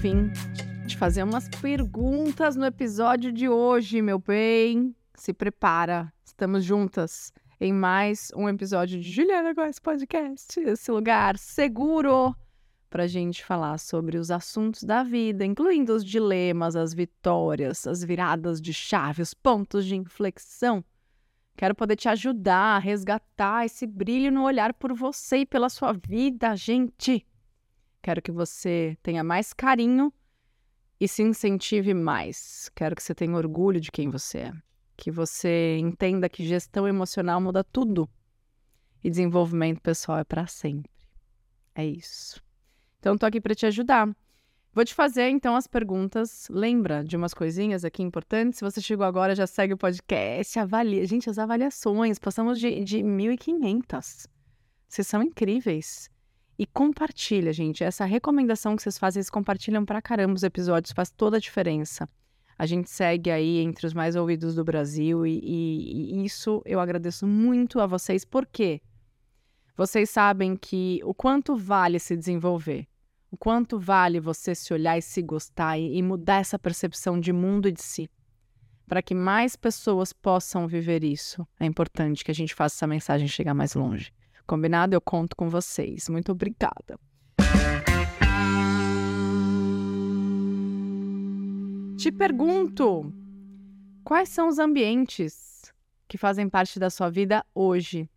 vim te fazer umas perguntas no episódio de hoje, meu bem. Se prepara, estamos juntas em mais um episódio de Juliana Góes Podcast, esse lugar seguro para gente falar sobre os assuntos da vida, incluindo os dilemas, as vitórias, as viradas de chave, os pontos de inflexão. Quero poder te ajudar a resgatar esse brilho no olhar por você e pela sua vida, gente. Quero que você tenha mais carinho e se incentive mais. Quero que você tenha orgulho de quem você é. Que você entenda que gestão emocional muda tudo. E desenvolvimento pessoal é para sempre. É isso. Então, estou aqui para te ajudar. Vou te fazer então as perguntas. Lembra de umas coisinhas aqui importantes? Se você chegou agora, já segue o podcast, avalia. Gente, as avaliações, passamos de, de 1.500. Vocês são incríveis. E compartilha, gente. Essa recomendação que vocês fazem, eles compartilham pra caramba os episódios, faz toda a diferença. A gente segue aí entre os mais ouvidos do Brasil e, e, e isso eu agradeço muito a vocês, porque vocês sabem que o quanto vale se desenvolver, o quanto vale você se olhar e se gostar e, e mudar essa percepção de mundo e de si. Para que mais pessoas possam viver isso, é importante que a gente faça essa mensagem chegar mais longe. Combinado? Eu conto com vocês. Muito obrigada. Te pergunto: quais são os ambientes que fazem parte da sua vida hoje?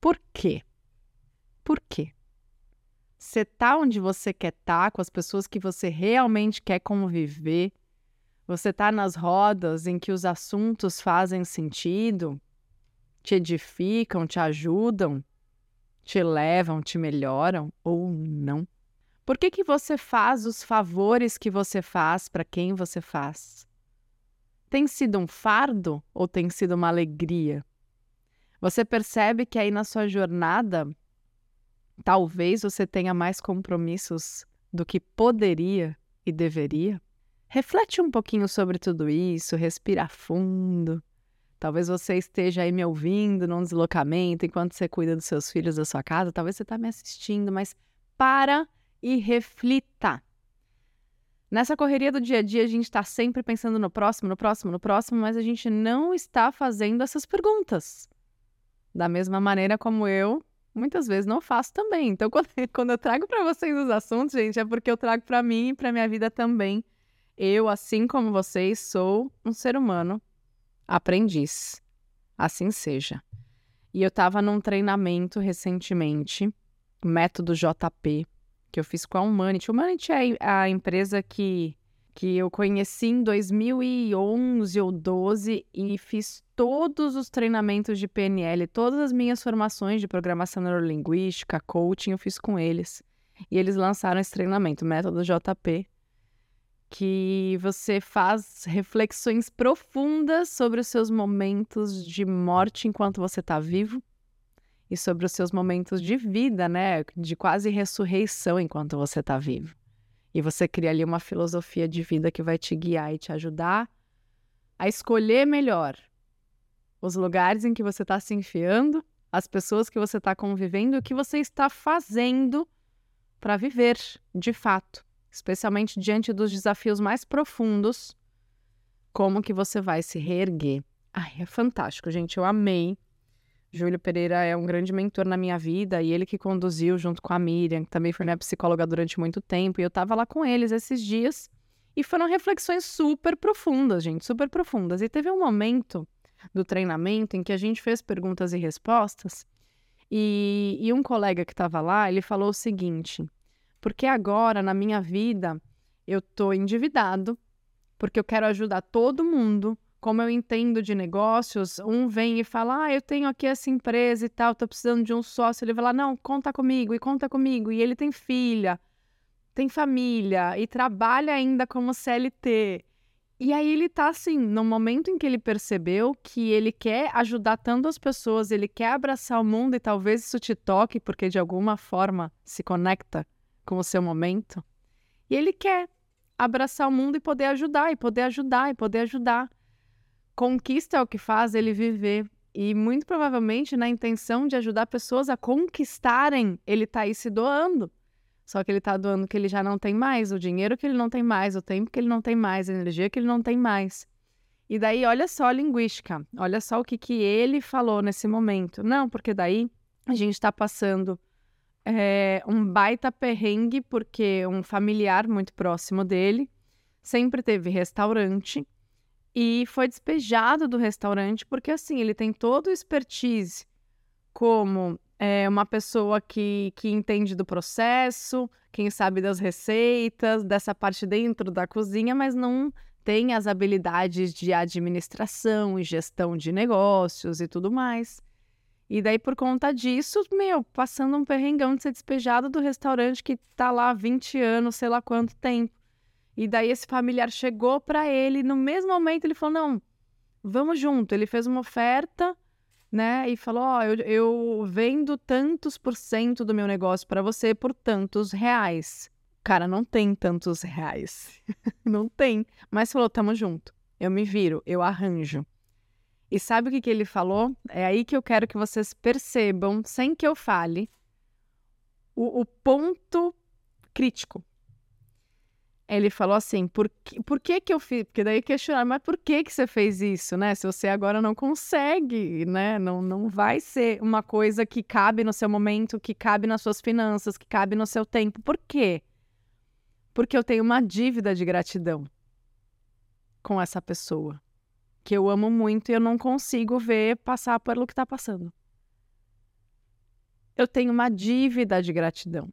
Por quê? Por quê? Você tá onde você quer estar, tá, com as pessoas que você realmente quer conviver? Você tá nas rodas em que os assuntos fazem sentido? Te edificam, te ajudam, te levam, te melhoram ou não? Por que, que você faz os favores que você faz para quem você faz? Tem sido um fardo ou tem sido uma alegria? Você percebe que aí na sua jornada, talvez você tenha mais compromissos do que poderia e deveria? Reflete um pouquinho sobre tudo isso, respira fundo. Talvez você esteja aí me ouvindo num deslocamento enquanto você cuida dos seus filhos da sua casa. Talvez você está me assistindo, mas para e reflita. Nessa correria do dia a dia, a gente está sempre pensando no próximo, no próximo, no próximo, mas a gente não está fazendo essas perguntas. Da mesma maneira como eu, muitas vezes não faço também. Então, quando, eu trago para vocês os assuntos, gente, é porque eu trago para mim e para minha vida também. Eu, assim como vocês, sou um ser humano aprendiz. Assim seja. E eu estava num treinamento recentemente, método JP, que eu fiz com a Humanity. Humanity é a empresa que, que eu conheci em 2011 ou 12 e fiz todos os treinamentos de PNL, todas as minhas formações de programação neurolinguística, coaching, eu fiz com eles. E eles lançaram esse treinamento, método JP, que você faz reflexões profundas sobre os seus momentos de morte enquanto você está vivo e sobre os seus momentos de vida, né, de quase ressurreição enquanto você está vivo. E você cria ali uma filosofia de vida que vai te guiar e te ajudar a escolher melhor os lugares em que você está se enfiando, as pessoas que você está convivendo, o que você está fazendo para viver de fato especialmente diante dos desafios mais profundos, como que você vai se reerguer. Ai, é fantástico, gente, eu amei. Júlio Pereira é um grande mentor na minha vida e ele que conduziu junto com a Miriam, que também foi minha psicóloga durante muito tempo, e eu estava lá com eles esses dias e foram reflexões super profundas, gente, super profundas. E teve um momento do treinamento em que a gente fez perguntas e respostas e, e um colega que estava lá, ele falou o seguinte: porque agora, na minha vida, eu tô endividado, porque eu quero ajudar todo mundo. Como eu entendo de negócios, um vem e fala: Ah, eu tenho aqui essa empresa e tal, tô precisando de um sócio. Ele vai lá: Não, conta comigo e conta comigo. E ele tem filha, tem família e trabalha ainda como CLT. E aí ele tá assim, no momento em que ele percebeu que ele quer ajudar tanto as pessoas, ele quer abraçar o mundo e talvez isso te toque, porque de alguma forma se conecta com o seu momento. E ele quer abraçar o mundo e poder ajudar, e poder ajudar, e poder ajudar. Conquista é o que faz ele viver. E muito provavelmente na intenção de ajudar pessoas a conquistarem, ele está aí se doando. Só que ele está doando que ele já não tem mais, o dinheiro que ele não tem mais, o tempo que ele não tem mais, a energia que ele não tem mais. E daí, olha só a linguística, olha só o que, que ele falou nesse momento. Não, porque daí a gente está passando é, um baita perrengue, porque um familiar muito próximo dele sempre teve restaurante e foi despejado do restaurante, porque assim, ele tem todo o expertise como é uma pessoa que, que entende do processo, quem sabe das receitas, dessa parte dentro da cozinha, mas não tem as habilidades de administração e gestão de negócios e tudo mais. E daí, por conta disso, meu, passando um perrengão de ser despejado do restaurante que tá lá há 20 anos, sei lá quanto tempo. E daí esse familiar chegou para ele, no mesmo momento ele falou: "Não, vamos junto". Ele fez uma oferta né? E falou: Ó, oh, eu, eu vendo tantos por cento do meu negócio para você por tantos reais. Cara, não tem tantos reais. não tem. Mas falou: tamo junto. Eu me viro, eu arranjo. E sabe o que, que ele falou? É aí que eu quero que vocês percebam, sem que eu fale, o, o ponto crítico ele falou assim, por que, por que que eu fiz? Porque daí questionaram, mas por que que você fez isso, né? Se você agora não consegue, né? Não, não vai ser uma coisa que cabe no seu momento, que cabe nas suas finanças, que cabe no seu tempo. Por quê? Porque eu tenho uma dívida de gratidão com essa pessoa, que eu amo muito e eu não consigo ver passar pelo que está passando. Eu tenho uma dívida de gratidão.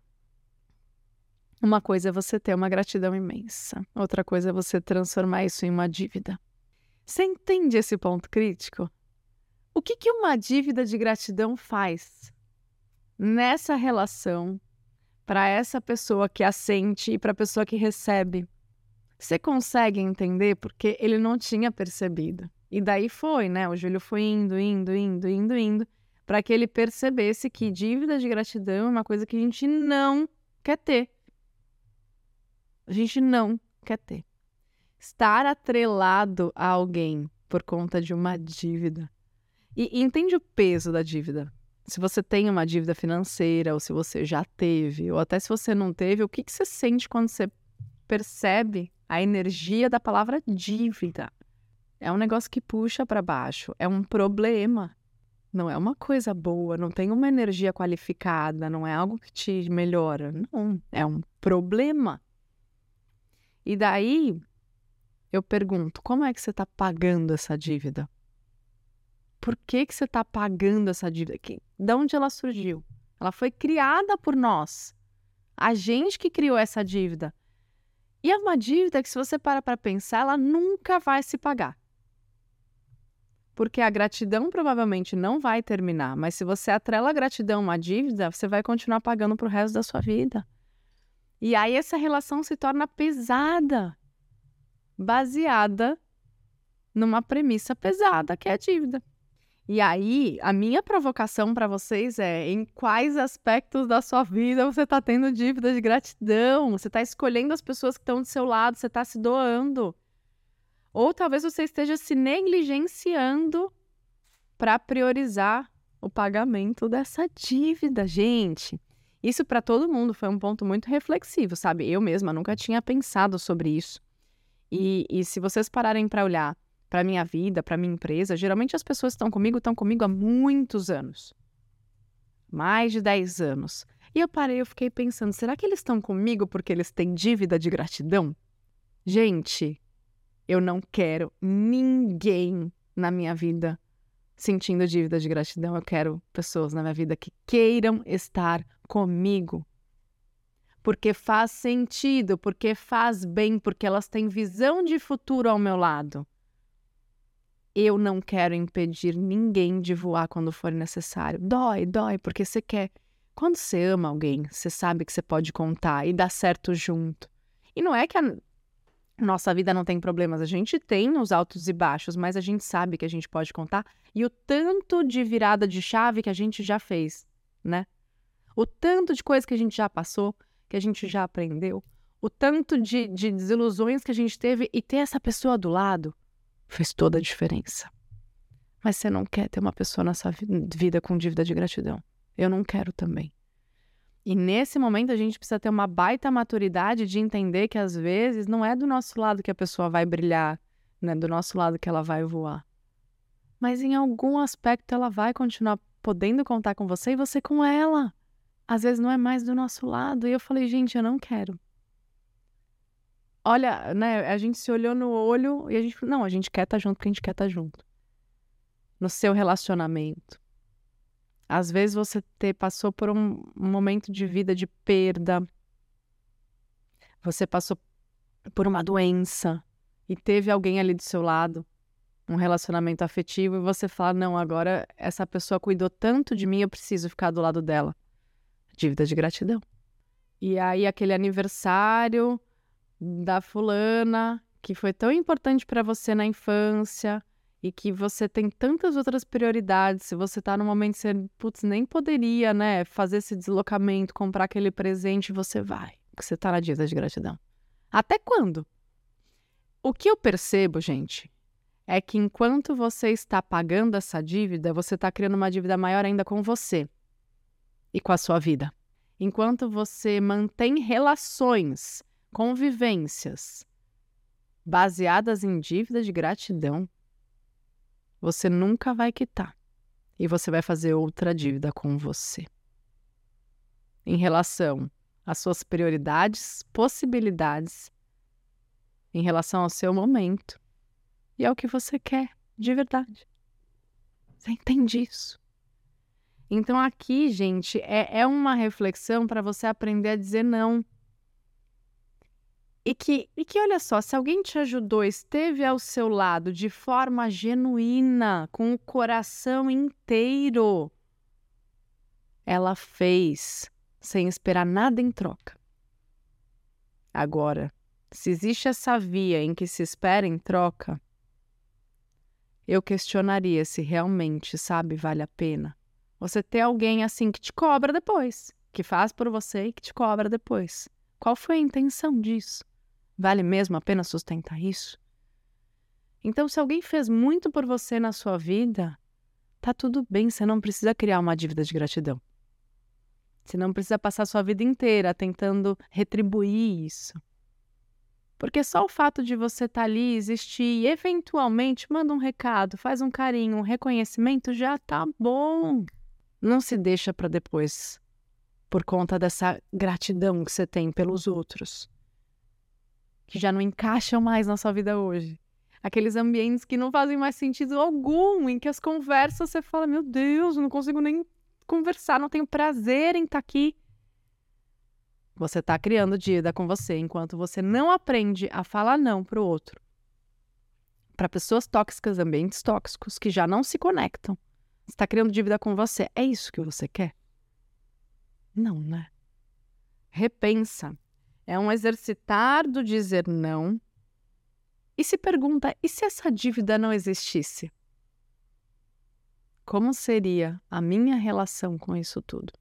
Uma coisa é você ter uma gratidão imensa, outra coisa é você transformar isso em uma dívida. Você entende esse ponto crítico? O que, que uma dívida de gratidão faz nessa relação para essa pessoa que assente e para a pessoa que recebe? Você consegue entender porque ele não tinha percebido. E daí foi, né? O Júlio foi indo, indo, indo, indo, indo, para que ele percebesse que dívida de gratidão é uma coisa que a gente não quer ter a gente não quer ter. Estar atrelado a alguém por conta de uma dívida. E, e entende o peso da dívida. Se você tem uma dívida financeira, ou se você já teve, ou até se você não teve, o que, que você sente quando você percebe a energia da palavra dívida? É um negócio que puxa para baixo, é um problema. Não é uma coisa boa, não tem uma energia qualificada, não é algo que te melhora. Não, é um problema. E daí eu pergunto: como é que você está pagando essa dívida? Por que, que você está pagando essa dívida? Que, de onde ela surgiu? Ela foi criada por nós. A gente que criou essa dívida. E é uma dívida que, se você para para pensar, ela nunca vai se pagar. Porque a gratidão provavelmente não vai terminar, mas se você atrela a gratidão a uma dívida, você vai continuar pagando para o resto da sua vida. E aí essa relação se torna pesada, baseada numa premissa pesada, que é a dívida. E aí, a minha provocação para vocês é: em quais aspectos da sua vida você está tendo dívida de gratidão? Você está escolhendo as pessoas que estão do seu lado, você está se doando. Ou talvez você esteja se negligenciando para priorizar o pagamento dessa dívida, gente. Isso para todo mundo foi um ponto muito reflexivo, sabe? Eu mesma nunca tinha pensado sobre isso. E, e se vocês pararem para olhar para minha vida, para minha empresa, geralmente as pessoas que estão comigo estão comigo há muitos anos. Mais de 10 anos. E eu parei, eu fiquei pensando, será que eles estão comigo porque eles têm dívida de gratidão? Gente, eu não quero ninguém na minha vida sentindo dívida de gratidão. Eu quero pessoas na minha vida que queiram estar comigo. Porque faz sentido, porque faz bem, porque elas têm visão de futuro ao meu lado. Eu não quero impedir ninguém de voar quando for necessário. Dói, dói, porque você quer. Quando você ama alguém, você sabe que você pode contar e dar certo junto. E não é que a nossa vida não tem problemas, a gente tem os altos e baixos, mas a gente sabe que a gente pode contar e o tanto de virada de chave que a gente já fez, né? O tanto de coisa que a gente já passou, que a gente já aprendeu, o tanto de, de desilusões que a gente teve e ter essa pessoa do lado fez toda a diferença. Mas você não quer ter uma pessoa na sua vida com dívida de gratidão. Eu não quero também. E nesse momento a gente precisa ter uma baita maturidade de entender que às vezes não é do nosso lado que a pessoa vai brilhar, não é do nosso lado que ela vai voar. Mas em algum aspecto ela vai continuar podendo contar com você e você com ela. Às vezes não é mais do nosso lado. E eu falei, gente, eu não quero. Olha, né, a gente se olhou no olho e a gente, não, a gente quer estar tá junto porque a gente quer estar tá junto. No seu relacionamento às vezes você ter, passou por um momento de vida de perda, você passou por uma doença e teve alguém ali do seu lado, um relacionamento afetivo, e você fala: não, agora essa pessoa cuidou tanto de mim, eu preciso ficar do lado dela. Dívida de gratidão. E aí, aquele aniversário da fulana, que foi tão importante para você na infância, e que você tem tantas outras prioridades, se você está no momento que você, putz, nem poderia, né, fazer esse deslocamento, comprar aquele presente, você vai, você está na dívida de gratidão. Até quando? O que eu percebo, gente, é que enquanto você está pagando essa dívida, você está criando uma dívida maior ainda com você e com a sua vida. Enquanto você mantém relações, convivências baseadas em dívida de gratidão, você nunca vai quitar. E você vai fazer outra dívida com você. Em relação às suas prioridades, possibilidades, em relação ao seu momento e ao que você quer de verdade. Você entende isso? Então, aqui, gente, é, é uma reflexão para você aprender a dizer não. E que, e que, olha só, se alguém te ajudou, esteve ao seu lado de forma genuína, com o coração inteiro, ela fez sem esperar nada em troca. Agora, se existe essa via em que se espera em troca, eu questionaria se realmente, sabe, vale a pena. Você ter alguém assim que te cobra depois, que faz por você e que te cobra depois. Qual foi a intenção disso? Vale mesmo a pena sustentar isso? Então, se alguém fez muito por você na sua vida, tá tudo bem, você não precisa criar uma dívida de gratidão. Você não precisa passar sua vida inteira tentando retribuir isso. Porque só o fato de você estar tá ali, existir e eventualmente manda um recado, faz um carinho, um reconhecimento, já tá bom. Não se deixa para depois, por conta dessa gratidão que você tem pelos outros que já não encaixam mais na sua vida hoje. Aqueles ambientes que não fazem mais sentido algum, em que as conversas você fala: Meu Deus, não consigo nem conversar, não tenho prazer em estar aqui. Você está criando dívida com você enquanto você não aprende a falar não para o outro. Para pessoas tóxicas, ambientes tóxicos que já não se conectam. Você está criando dívida com você. É isso que você quer? Não, né? Repensa. É um exercitar do dizer não. E se pergunta: e se essa dívida não existisse? Como seria a minha relação com isso tudo?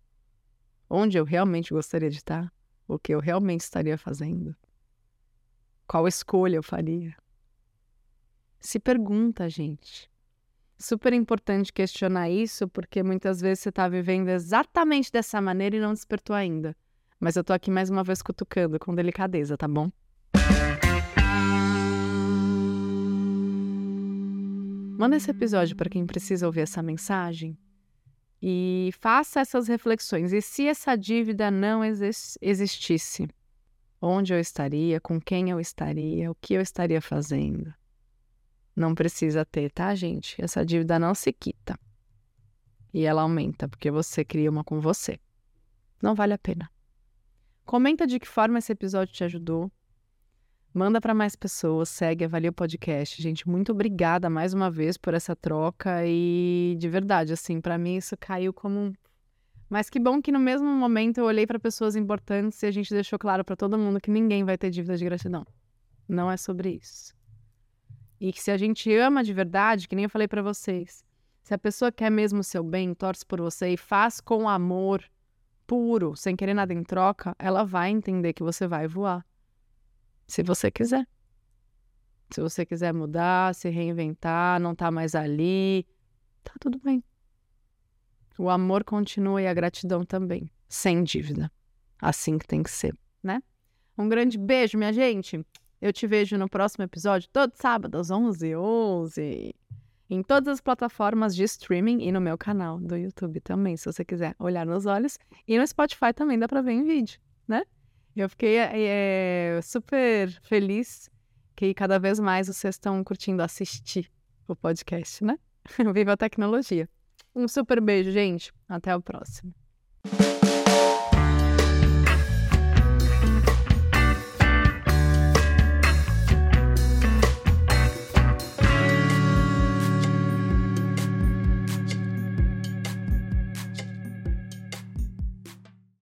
Onde eu realmente gostaria de estar? O que eu realmente estaria fazendo? Qual escolha eu faria? Se pergunta, gente. Super importante questionar isso, porque muitas vezes você está vivendo exatamente dessa maneira e não despertou ainda. Mas eu tô aqui mais uma vez cutucando com delicadeza, tá bom? Manda esse episódio para quem precisa ouvir essa mensagem e faça essas reflexões. E se essa dívida não existisse? Onde eu estaria? Com quem eu estaria? O que eu estaria fazendo? Não precisa ter, tá, gente? Essa dívida não se quita. E ela aumenta porque você cria uma com você. Não vale a pena. Comenta de que forma esse episódio te ajudou. Manda para mais pessoas, segue, avalia o podcast. Gente, muito obrigada mais uma vez por essa troca e de verdade, assim, para mim isso caiu como um mas que bom que no mesmo momento eu olhei para pessoas importantes e a gente deixou claro para todo mundo que ninguém vai ter dívida de gratidão. Não é sobre isso. E que se a gente ama de verdade, que nem eu falei para vocês, se a pessoa quer mesmo o seu bem, torce por você e faz com amor, puro, sem querer nada em troca, ela vai entender que você vai voar. Se você quiser. Se você quiser mudar, se reinventar, não tá mais ali, tá tudo bem. O amor continua e a gratidão também. sem dívida. Assim que tem que ser, né? Um grande beijo, minha gente. Eu te vejo no próximo episódio, todo sábado, às 11 11 Em todas as plataformas de streaming e no meu canal do YouTube também, se você quiser olhar nos olhos. E no Spotify também dá para ver em vídeo, né? Eu fiquei é, super feliz que cada vez mais vocês estão curtindo assistir o podcast, né? Viva a tecnologia. Um super beijo, gente. Até o próximo.